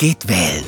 geht wählen.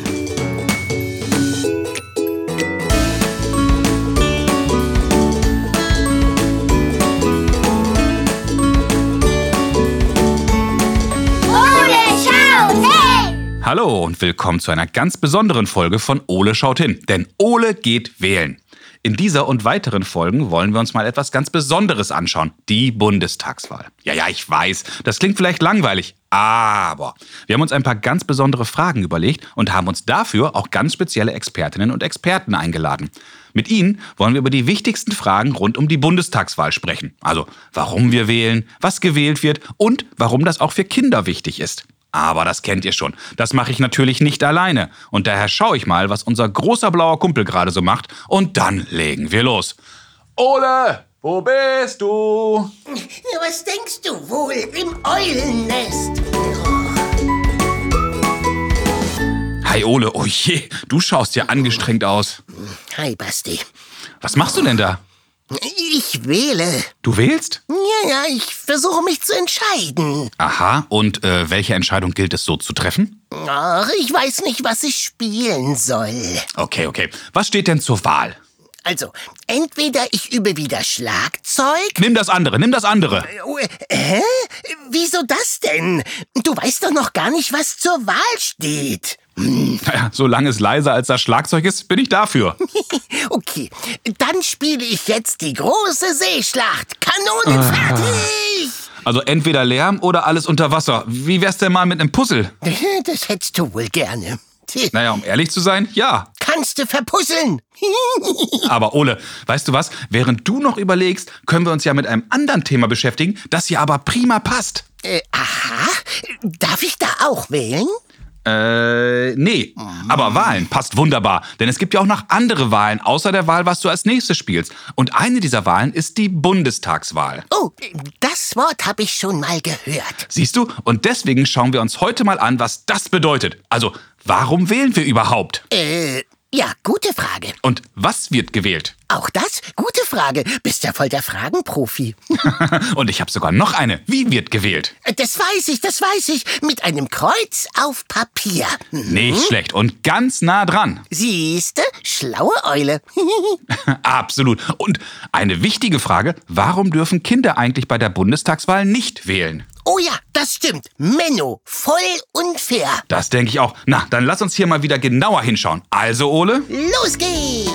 Ole schaut hin! Hallo und willkommen zu einer ganz besonderen Folge von Ole schaut hin. Denn Ole geht wählen. In dieser und weiteren Folgen wollen wir uns mal etwas ganz Besonderes anschauen. Die Bundestagswahl. Ja, ja, ich weiß, das klingt vielleicht langweilig. Aber wir haben uns ein paar ganz besondere Fragen überlegt und haben uns dafür auch ganz spezielle Expertinnen und Experten eingeladen. Mit ihnen wollen wir über die wichtigsten Fragen rund um die Bundestagswahl sprechen. Also warum wir wählen, was gewählt wird und warum das auch für Kinder wichtig ist. Aber das kennt ihr schon. Das mache ich natürlich nicht alleine. Und daher schaue ich mal, was unser großer blauer Kumpel gerade so macht. Und dann legen wir los. Ole, wo bist du? Ja, was denkst du wohl im Eulennest? Hi Ole, oh je, du schaust ja angestrengt aus. Hi, Basti. Was machst du denn da? Ich wähle. Du wählst? Ja, ja, ich versuche mich zu entscheiden. Aha, und äh, welche Entscheidung gilt es so zu treffen? Ach, ich weiß nicht, was ich spielen soll. Okay, okay. Was steht denn zur Wahl? Also, entweder ich übe wieder Schlagzeug. Nimm das andere, nimm das andere. Oh, äh, Hä? Wieso das denn? Du weißt doch noch gar nicht, was zur Wahl steht. Naja, solange es leiser als das Schlagzeug ist, bin ich dafür. Okay, dann spiele ich jetzt die große Seeschlacht. Kanone fertig! Also entweder Lärm oder alles unter Wasser. Wie wär's denn mal mit einem Puzzle? Das hättest du wohl gerne. Naja, um ehrlich zu sein, ja. Kannst du verpuzzeln? Aber Ole, weißt du was? Während du noch überlegst, können wir uns ja mit einem anderen Thema beschäftigen, das hier aber prima passt. Äh, aha, darf ich da auch wählen? Äh, nee. Aber Wahlen passt wunderbar. Denn es gibt ja auch noch andere Wahlen, außer der Wahl, was du als nächstes spielst. Und eine dieser Wahlen ist die Bundestagswahl. Oh, das Wort habe ich schon mal gehört. Siehst du? Und deswegen schauen wir uns heute mal an, was das bedeutet. Also, warum wählen wir überhaupt? Äh, ja, gute Frage. Und was wird gewählt? Auch das? Gute Frage. Bist ja voll der Fragenprofi. Und ich habe sogar noch eine. Wie wird gewählt? Äh, Das weiß ich, das weiß ich. Mit einem Kreuz auf Papier. Hm. Nicht schlecht und ganz nah dran. Siehste? Schlaue Eule. Absolut. Und eine wichtige Frage, warum dürfen Kinder eigentlich bei der Bundestagswahl nicht wählen? oh ja, das stimmt. Menno, voll unfair. Das denke ich auch. Na, dann lass uns hier mal wieder genauer hinschauen. Also, Ole? Los geht's.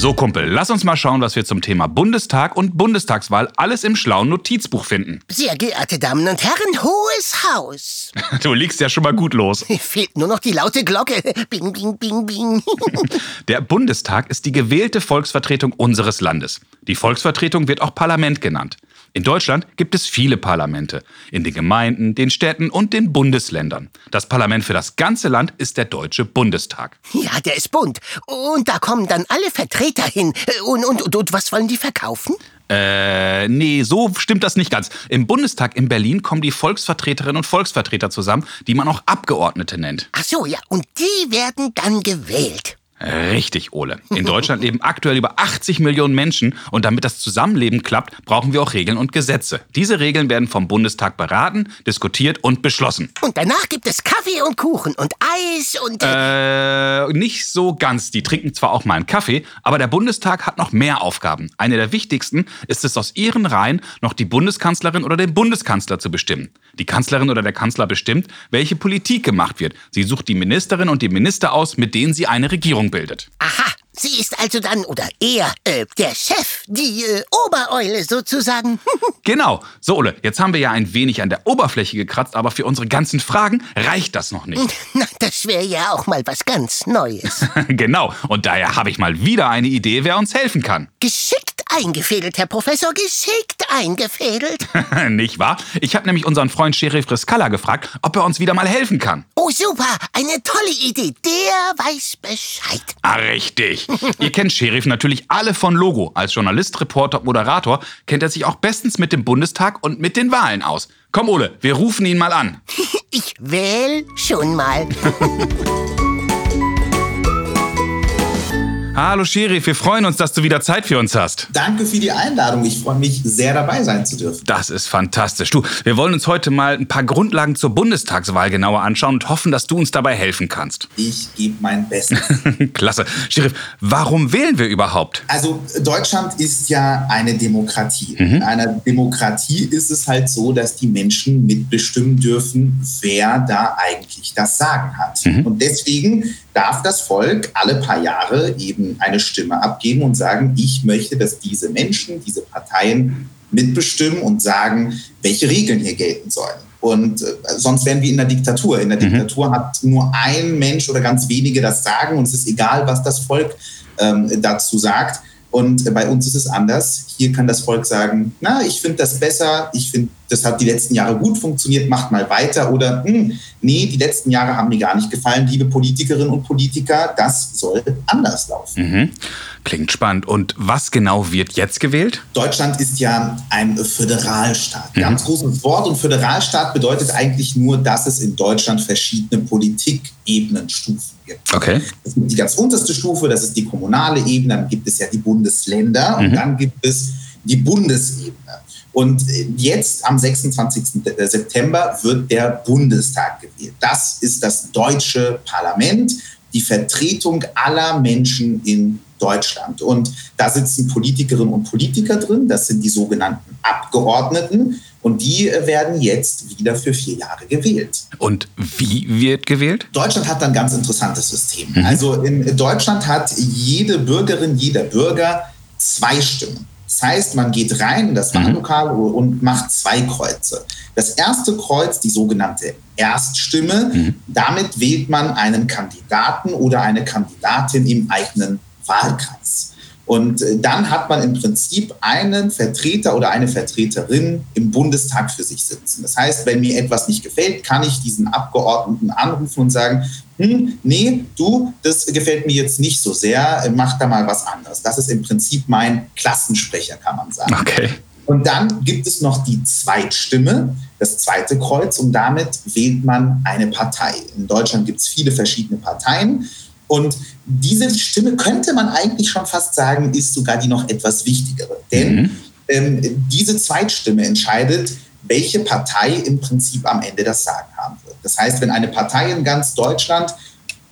So, Kumpel, lass uns mal schauen, was wir zum Thema Bundestag und Bundestagswahl alles im schlauen Notizbuch finden. Sehr geehrte Damen und Herren, hohes Haus. Du liegst ja schon mal gut los. Fehlt nur noch die laute Glocke. Bing, bing, bing, bing. Der Bundestag ist die gewählte Volksvertretung unseres Landes. Die Volksvertretung wird auch Parlament genannt. In Deutschland gibt es viele Parlamente. In den Gemeinden, den Städten und den Bundesländern. Das Parlament für das ganze Land ist der Deutsche Bundestag. Ja, der ist bunt. Und da kommen dann alle Vertreter hin. Und, und, und, und was wollen die verkaufen? Äh, nee, so stimmt das nicht ganz. Im Bundestag in Berlin kommen die Volksvertreterinnen und Volksvertreter zusammen, die man auch Abgeordnete nennt. Ach so, ja. Und die werden dann gewählt. Richtig, Ole. In Deutschland leben aktuell über 80 Millionen Menschen und damit das Zusammenleben klappt, brauchen wir auch Regeln und Gesetze. Diese Regeln werden vom Bundestag beraten, diskutiert und beschlossen. Und danach gibt es Kaffee und Kuchen und Eis und... Äh, nicht so ganz. Die trinken zwar auch mal einen Kaffee, aber der Bundestag hat noch mehr Aufgaben. Eine der wichtigsten ist es, aus ihren Reihen noch die Bundeskanzlerin oder den Bundeskanzler zu bestimmen. Die Kanzlerin oder der Kanzler bestimmt, welche Politik gemacht wird. Sie sucht die Ministerin und die Minister aus, mit denen sie eine Regierung bildet. Aha, sie ist also dann, oder er, äh, der Chef, die äh, Obereule sozusagen. Genau. So, Ole, jetzt haben wir ja ein wenig an der Oberfläche gekratzt, aber für unsere ganzen Fragen reicht das noch nicht. Na, das wäre ja auch mal was ganz Neues. genau. Und daher habe ich mal wieder eine Idee, wer uns helfen kann. Geschickt eingefädelt, Herr Professor, geschickt eingefädelt. nicht wahr? Ich habe nämlich unseren Freund Sheriff Riskalla gefragt, ob er uns wieder mal helfen kann. Oh, super, eine tolle Idee. Der weiß Bescheid. Ah, richtig. Ihr kennt Sheriff natürlich alle von Logo. Als Journalist, Reporter, Moderator kennt er sich auch bestens mit dem Bundestag und mit den Wahlen aus. Komm, Ole, wir rufen ihn mal an. Ich wähl schon mal. Hallo Sherif, wir freuen uns, dass du wieder Zeit für uns hast. Danke für die Einladung. Ich freue mich sehr dabei sein zu dürfen. Das ist fantastisch. Du, wir wollen uns heute mal ein paar Grundlagen zur Bundestagswahl genauer anschauen und hoffen, dass du uns dabei helfen kannst. Ich gebe mein Bestes. Klasse. Sherif, warum wählen wir überhaupt? Also Deutschland ist ja eine Demokratie. Mhm. In einer Demokratie ist es halt so, dass die Menschen mitbestimmen dürfen, wer da eigentlich das Sagen hat. Mhm. Und deswegen darf das Volk alle paar Jahre eben eine Stimme abgeben und sagen, ich möchte, dass diese Menschen, diese Parteien mitbestimmen und sagen, welche Regeln hier gelten sollen. Und äh, sonst wären wir in der Diktatur. In der mhm. Diktatur hat nur ein Mensch oder ganz wenige das Sagen und es ist egal, was das Volk ähm, dazu sagt. Und bei uns ist es anders. Hier kann das Volk sagen, na, ich finde das besser, ich finde, das hat die letzten Jahre gut funktioniert, macht mal weiter. Oder, hm, nee, die letzten Jahre haben mir gar nicht gefallen, liebe Politikerinnen und Politiker, das soll anders laufen. Mhm. Klingt spannend. Und was genau wird jetzt gewählt? Deutschland ist ja ein Föderalstaat. Mhm. Ganz großes Wort. Und Föderalstaat bedeutet eigentlich nur, dass es in Deutschland verschiedene Politikebenenstufen gibt. Okay. Es gibt die ganz unterste Stufe, das ist die kommunale Ebene. Dann gibt es ja die Bundesländer mhm. und dann gibt es die Bundesebene. Und jetzt am 26. September wird der Bundestag gewählt. Das ist das deutsche Parlament, die Vertretung aller Menschen in Deutschland. Und da sitzen Politikerinnen und Politiker drin, das sind die sogenannten Abgeordneten. Und die werden jetzt wieder für vier Jahre gewählt. Und wie wird gewählt? Deutschland hat ein ganz interessantes System. Mhm. Also in Deutschland hat jede Bürgerin, jeder Bürger zwei Stimmen. Das heißt, man geht rein in das mhm. Wahllokal mhm. und macht zwei Kreuze. Das erste Kreuz, die sogenannte Erststimme, mhm. damit wählt man einen Kandidaten oder eine Kandidatin im eigenen Wahlkreis. Und äh, dann hat man im Prinzip einen Vertreter oder eine Vertreterin im Bundestag für sich sitzen. Das heißt, wenn mir etwas nicht gefällt, kann ich diesen Abgeordneten anrufen und sagen, hm, nee, du, das gefällt mir jetzt nicht so sehr, mach da mal was anderes. Das ist im Prinzip mein Klassensprecher, kann man sagen. Okay. Und dann gibt es noch die Zweitstimme, das zweite Kreuz, und damit wählt man eine Partei. In Deutschland gibt es viele verschiedene Parteien. Und diese Stimme könnte man eigentlich schon fast sagen, ist sogar die noch etwas wichtigere. Denn mhm. ähm, diese Zweitstimme entscheidet, welche Partei im Prinzip am Ende das Sagen haben wird. Das heißt, wenn eine Partei in ganz Deutschland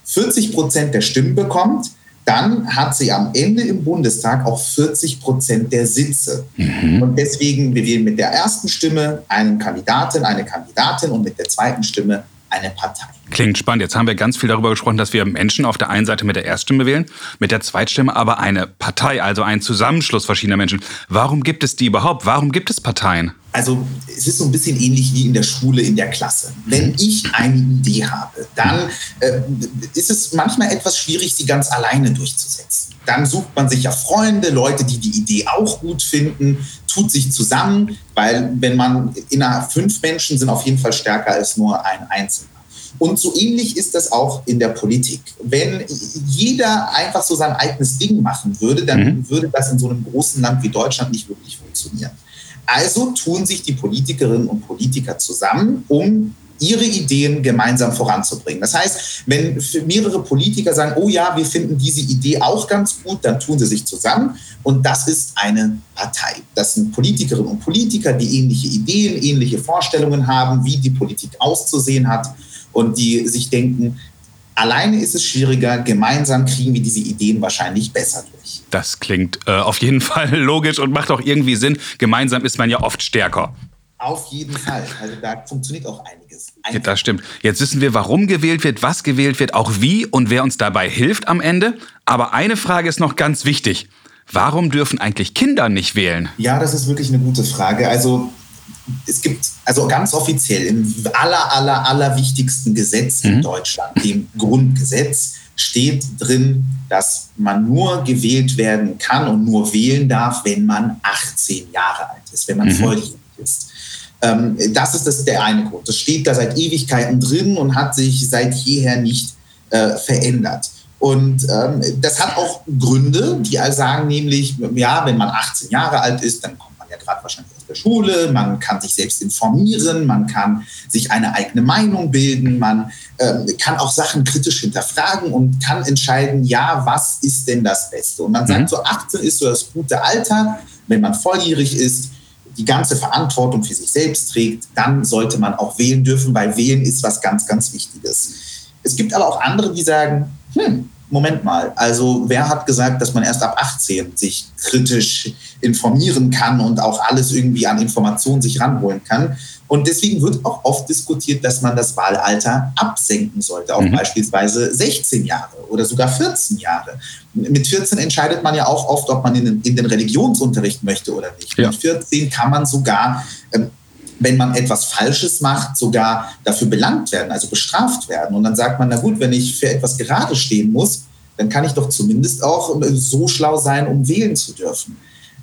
40 Prozent der Stimmen bekommt, dann hat sie am Ende im Bundestag auch 40 Prozent der Sitze. Mhm. Und deswegen, wir wählen mit der ersten Stimme einen Kandidaten, eine Kandidatin und mit der zweiten Stimme eine Partei. Klingt spannend. Jetzt haben wir ganz viel darüber gesprochen, dass wir Menschen auf der einen Seite mit der Erststimme wählen, mit der Zweitstimme aber eine Partei, also einen Zusammenschluss verschiedener Menschen. Warum gibt es die überhaupt? Warum gibt es Parteien? Also es ist so ein bisschen ähnlich wie in der Schule, in der Klasse. Wenn ich eine Idee habe, dann äh, ist es manchmal etwas schwierig, sie ganz alleine durchzusetzen. Dann sucht man sich ja Freunde, Leute, die die Idee auch gut finden, tut sich zusammen, weil wenn man innerhalb fünf Menschen sind auf jeden Fall stärker als nur ein Einzelner. Und so ähnlich ist das auch in der Politik. Wenn jeder einfach so sein eigenes Ding machen würde, dann mhm. würde das in so einem großen Land wie Deutschland nicht wirklich funktionieren. Also tun sich die Politikerinnen und Politiker zusammen, um ihre Ideen gemeinsam voranzubringen. Das heißt, wenn mehrere Politiker sagen, oh ja, wir finden diese Idee auch ganz gut, dann tun sie sich zusammen und das ist eine Partei. Das sind Politikerinnen und Politiker, die ähnliche Ideen, ähnliche Vorstellungen haben, wie die Politik auszusehen hat und die sich denken, alleine ist es schwieriger, gemeinsam kriegen wir diese Ideen wahrscheinlich besser durch. Das klingt äh, auf jeden Fall logisch und macht auch irgendwie Sinn. Gemeinsam ist man ja oft stärker. Auf jeden Fall. Also da funktioniert auch einiges. Ja, das stimmt. Jetzt wissen wir, warum gewählt wird, was gewählt wird, auch wie und wer uns dabei hilft am Ende. Aber eine Frage ist noch ganz wichtig. Warum dürfen eigentlich Kinder nicht wählen? Ja, das ist wirklich eine gute Frage. Also es gibt also ganz offiziell im aller, aller, aller wichtigsten Gesetz mhm. in Deutschland, dem Grundgesetz, steht drin, dass man nur gewählt werden kann und nur wählen darf, wenn man 18 Jahre alt ist, wenn man mhm. volljährig ist. Ähm, das ist das, der eine Grund. Das steht da seit Ewigkeiten drin und hat sich seit jeher nicht äh, verändert. Und ähm, das hat auch Gründe, die sagen nämlich, ja, wenn man 18 Jahre alt ist, dann kommt man ja gerade wahrscheinlich aus der Schule, man kann sich selbst informieren, man kann sich eine eigene Meinung bilden, man äh, kann auch Sachen kritisch hinterfragen und kann entscheiden, ja, was ist denn das Beste? Und man sagt, mhm. so 18 ist so das gute Alter, wenn man volljährig ist, die ganze Verantwortung für sich selbst trägt, dann sollte man auch wählen dürfen, weil wählen ist was ganz, ganz Wichtiges. Es gibt aber auch andere, die sagen, hm, Moment mal, also wer hat gesagt, dass man erst ab 18 sich kritisch informieren kann und auch alles irgendwie an Informationen sich ranholen kann? Und deswegen wird auch oft diskutiert, dass man das Wahlalter absenken sollte, auf mhm. beispielsweise 16 Jahre oder sogar 14 Jahre. Mit 14 entscheidet man ja auch oft, ob man in den, in den Religionsunterricht möchte oder nicht. Ja. Mit 14 kann man sogar ähm, wenn man etwas Falsches macht, sogar dafür belangt werden, also bestraft werden. Und dann sagt man, na gut, wenn ich für etwas gerade stehen muss, dann kann ich doch zumindest auch so schlau sein, um wählen zu dürfen.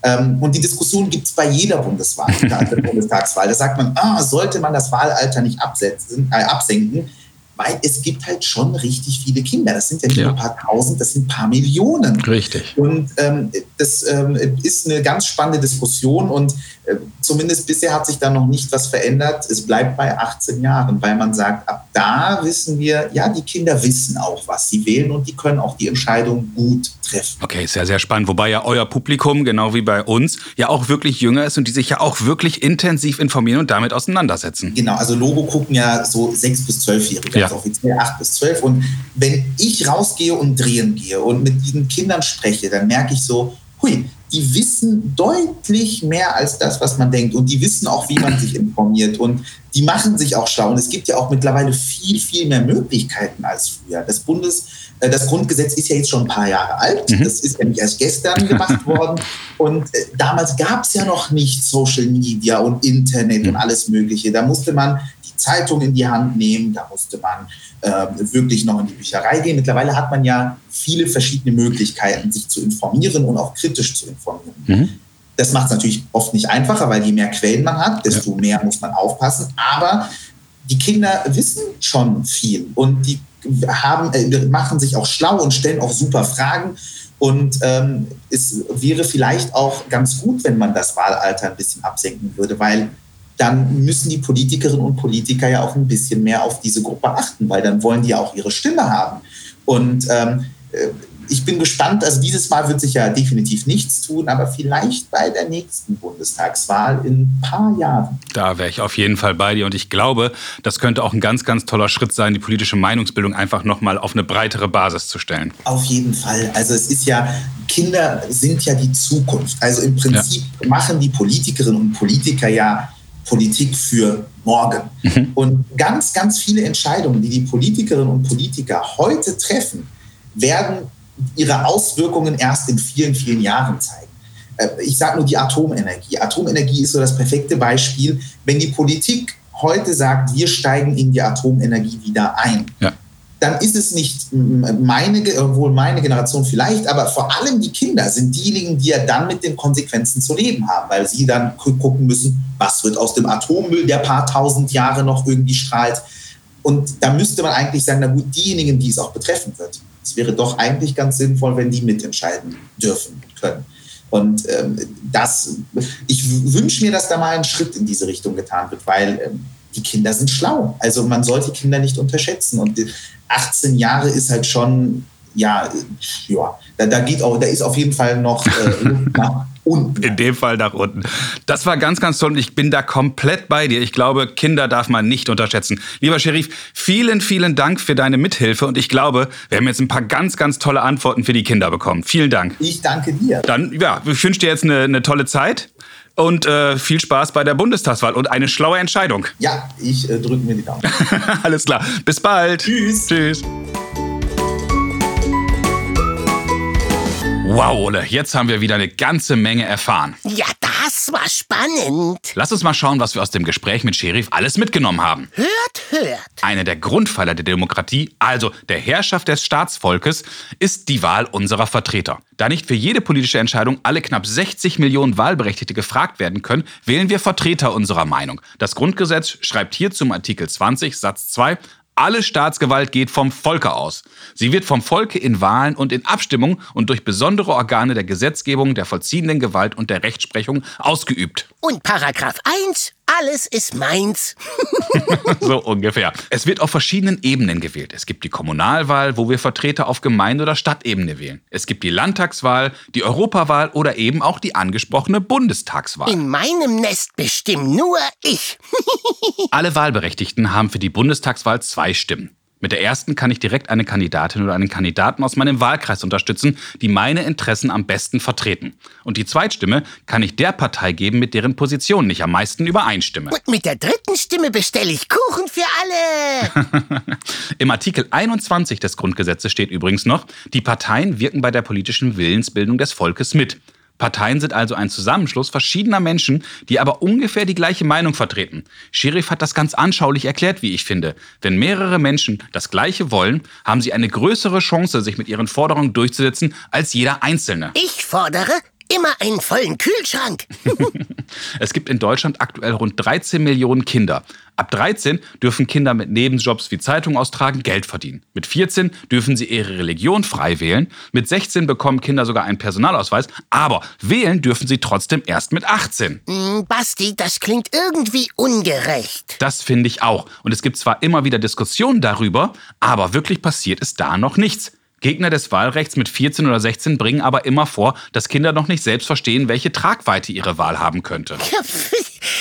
Ähm, und die Diskussion gibt es bei jeder Bundeswahl, der Bundestagswahl. Da sagt man, ah, sollte man das Wahlalter nicht absetzen, äh, absenken? weil es gibt halt schon richtig viele Kinder. Das sind ja nicht ja. nur ein paar tausend, das sind ein paar Millionen. Richtig. Und ähm, das ähm, ist eine ganz spannende Diskussion und zumindest bisher hat sich da noch nicht was verändert. Es bleibt bei 18 Jahren, weil man sagt, ab da wissen wir, ja, die Kinder wissen auch, was sie wählen und die können auch die Entscheidung gut treffen. Okay, sehr, sehr spannend. Wobei ja euer Publikum, genau wie bei uns, ja auch wirklich jünger ist und die sich ja auch wirklich intensiv informieren und damit auseinandersetzen. Genau, also Logo gucken ja so sechs bis zwölfjährige. Ja ja. offiziell acht bis zwölf. Und wenn ich rausgehe und drehen gehe und mit diesen Kindern spreche, dann merke ich so, hui, die wissen deutlich mehr als das, was man denkt. Und die wissen auch, wie man sich informiert. Und die machen sich auch schlau. Und es gibt ja auch mittlerweile viel, viel mehr Möglichkeiten als früher. Das Bundes, äh, das Grundgesetz ist ja jetzt schon ein paar Jahre alt. Mhm. Das ist nämlich erst gestern gemacht worden. Und äh, damals gab es ja noch nicht Social Media und Internet mhm. und alles Mögliche. Da musste man Zeitung in die Hand nehmen, da musste man äh, wirklich noch in die Bücherei gehen. Mittlerweile hat man ja viele verschiedene Möglichkeiten, sich zu informieren und auch kritisch zu informieren. Mhm. Das macht es natürlich oft nicht einfacher, weil je mehr Quellen man hat, desto ja. mehr muss man aufpassen. Aber die Kinder wissen schon viel und die haben, äh, machen sich auch schlau und stellen auch super Fragen. Und ähm, es wäre vielleicht auch ganz gut, wenn man das Wahlalter ein bisschen absenken würde, weil dann müssen die Politikerinnen und Politiker ja auch ein bisschen mehr auf diese Gruppe achten, weil dann wollen die ja auch ihre Stimme haben. Und ähm, äh, ich bin gespannt, also dieses Mal wird sich ja definitiv nichts tun, aber vielleicht bei der nächsten Bundestagswahl in ein paar Jahren. Da wäre ich auf jeden Fall bei dir und ich glaube, das könnte auch ein ganz, ganz toller Schritt sein, die politische Meinungsbildung einfach nochmal auf eine breitere Basis zu stellen. Auf jeden Fall. Also es ist ja, Kinder sind ja die Zukunft. Also im Prinzip ja. machen die Politikerinnen und Politiker ja Politik für morgen. Mhm. Und ganz, ganz viele Entscheidungen, die die Politikerinnen und Politiker heute treffen, werden ihre Auswirkungen erst in vielen, vielen Jahren zeigen. Äh, ich sage nur die Atomenergie. Atomenergie ist so das perfekte Beispiel. Wenn die Politik heute sagt, wir steigen in die Atomenergie wieder ein, ja dann ist es nicht meine, wohl meine Generation vielleicht, aber vor allem die Kinder sind diejenigen, die ja dann mit den Konsequenzen zu leben haben, weil sie dann gucken müssen, was wird aus dem Atommüll, der paar tausend Jahre noch irgendwie strahlt. Und da müsste man eigentlich sagen, na gut, diejenigen, die es auch betreffen wird. Es wäre doch eigentlich ganz sinnvoll, wenn die mitentscheiden dürfen und können. Und ähm, das, ich wünsche mir, dass da mal ein Schritt in diese Richtung getan wird, weil ähm, die Kinder sind schlau. Also man sollte Kinder nicht unterschätzen. Und 18 Jahre ist halt schon, ja, ja, da, da geht auch, da ist auf jeden Fall noch äh, nach unten. In dem Fall nach unten. Das war ganz, ganz toll und ich bin da komplett bei dir. Ich glaube, Kinder darf man nicht unterschätzen. Lieber Sheriff, vielen, vielen Dank für deine Mithilfe und ich glaube, wir haben jetzt ein paar ganz, ganz tolle Antworten für die Kinder bekommen. Vielen Dank. Ich danke dir. Dann, ja, ich wünsche dir jetzt eine, eine tolle Zeit und äh, viel Spaß bei der Bundestagswahl und eine schlaue Entscheidung. Ja, ich äh, drücke mir die Daumen. Alles klar. Bis bald. Tschüss. Tschüss. Wow, Ole, jetzt haben wir wieder eine ganze Menge erfahren. Ja, das war spannend. Lass uns mal schauen, was wir aus dem Gespräch mit Sheriff alles mitgenommen haben. Hört, hört. Eine der Grundpfeiler der Demokratie, also der Herrschaft des Staatsvolkes, ist die Wahl unserer Vertreter. Da nicht für jede politische Entscheidung alle knapp 60 Millionen Wahlberechtigte gefragt werden können, wählen wir Vertreter unserer Meinung. Das Grundgesetz schreibt hier zum Artikel 20 Satz 2 Alle Staatsgewalt geht vom Volke aus. Sie wird vom Volke in Wahlen und in Abstimmung und durch besondere Organe der Gesetzgebung, der vollziehenden Gewalt und der Rechtsprechung ausgeübt. Und Paragraph 1, alles ist meins. so ungefähr. Es wird auf verschiedenen Ebenen gewählt. Es gibt die Kommunalwahl, wo wir Vertreter auf Gemeinde- oder Stadtebene wählen. Es gibt die Landtagswahl, die Europawahl oder eben auch die angesprochene Bundestagswahl. In meinem Nest bestimme nur ich. Alle Wahlberechtigten haben für die Bundestagswahl zwei Stimmen. Mit der ersten kann ich direkt eine Kandidatin oder einen Kandidaten aus meinem Wahlkreis unterstützen, die meine Interessen am besten vertreten. Und die Zweitstimme kann ich der Partei geben, mit deren Positionen ich am meisten übereinstimme. Und mit der dritten Stimme bestelle ich Kuchen für alle. Im Artikel 21 des Grundgesetzes steht übrigens noch, die Parteien wirken bei der politischen Willensbildung des Volkes mit. Parteien sind also ein Zusammenschluss verschiedener Menschen, die aber ungefähr die gleiche Meinung vertreten. Sheriff hat das ganz anschaulich erklärt, wie ich finde. Wenn mehrere Menschen das Gleiche wollen, haben sie eine größere Chance, sich mit ihren Forderungen durchzusetzen, als jeder Einzelne. Ich fordere immer einen vollen Kühlschrank. es gibt in Deutschland aktuell rund 13 Millionen Kinder. Ab 13 dürfen Kinder mit Nebenjobs wie Zeitung austragen Geld verdienen. Mit 14 dürfen sie ihre Religion frei wählen. Mit 16 bekommen Kinder sogar einen Personalausweis. Aber wählen dürfen sie trotzdem erst mit 18. Hm, Basti, das klingt irgendwie ungerecht. Das finde ich auch. Und es gibt zwar immer wieder Diskussionen darüber, aber wirklich passiert ist da noch nichts. Gegner des Wahlrechts mit 14 oder 16 bringen aber immer vor, dass Kinder noch nicht selbst verstehen, welche Tragweite ihre Wahl haben könnte.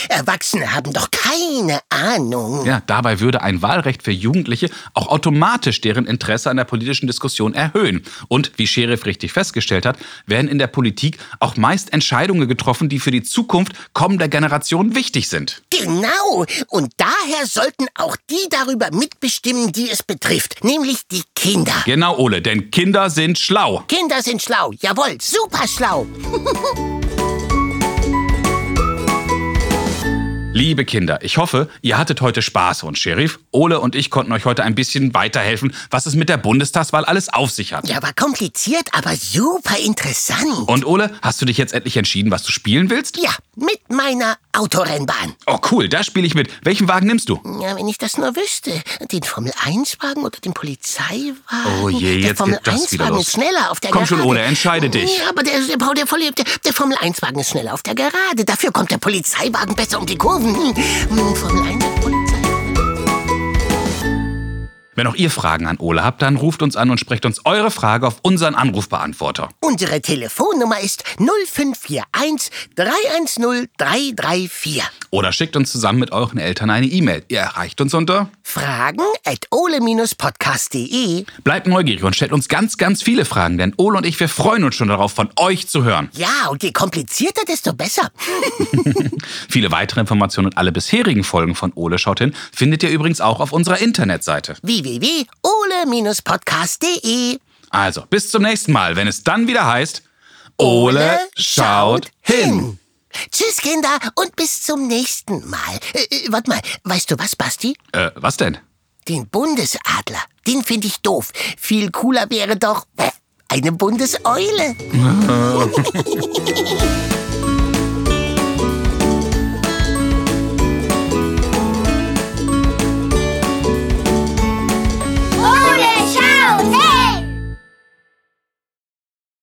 Erwachsene haben doch keine Ahnung. Ja, dabei würde ein Wahlrecht für Jugendliche auch automatisch deren Interesse an der politischen Diskussion erhöhen. Und wie Sheriff richtig festgestellt hat, werden in der Politik auch meist Entscheidungen getroffen, die für die Zukunft kommender Generationen wichtig sind. Genau. Und daher sollten auch die darüber mitbestimmen, die es betrifft, nämlich die Kinder. Genau, Ole, denn Kinder sind schlau. Kinder sind schlau. Jawohl, super schlau. Liebe Kinder, ich hoffe, ihr hattet heute Spaß und Sheriff, Ole und ich konnten euch heute ein bisschen weiterhelfen, was es mit der Bundestagswahl alles auf sich hat. Ja, war kompliziert, aber super interessant. Und Ole, hast du dich jetzt endlich entschieden, was du spielen willst? Ja, mit meiner Autorennbahn. Oh cool, da spiele ich mit. Welchen Wagen nimmst du? Ja, wenn ich das nur wüsste. Den Formel-1-Wagen oder den Polizeiwagen? Oh je, der jetzt Formel geht das wieder 1-Wagen los. ist schneller auf der Komm Gerade. schon, Ole, entscheide dich. Ja, aber der, der, Paul, der, der, der Formel-1-Wagen ist schneller auf der Gerade. Dafür kommt der Polizeiwagen besser um die Kurven. Hm, hm, Formel 1 Polizei. Wenn auch ihr Fragen an Ole habt, dann ruft uns an und sprecht uns eure Frage auf unseren Anrufbeantworter. Unsere Telefonnummer ist 0541 310 334. Oder schickt uns zusammen mit euren Eltern eine E-Mail. Ihr erreicht uns unter Fragen at ole-podcast.de. Bleibt neugierig und stellt uns ganz, ganz viele Fragen, denn Ole und ich, wir freuen uns schon darauf, von euch zu hören. Ja, und je komplizierter, desto besser. Viele weitere Informationen und alle bisherigen Folgen von Ole schaut hin findet ihr übrigens auch auf unserer Internetseite. www.ole-podcast.de. Also, bis zum nächsten Mal, wenn es dann wieder heißt Ole schaut hin. Tschüss, Kinder, und bis zum nächsten Mal. Äh, äh, warte mal, weißt du was, Basti? Äh, was denn? Den Bundesadler, den finde ich doof. Viel cooler wäre doch äh, eine Bundeseule.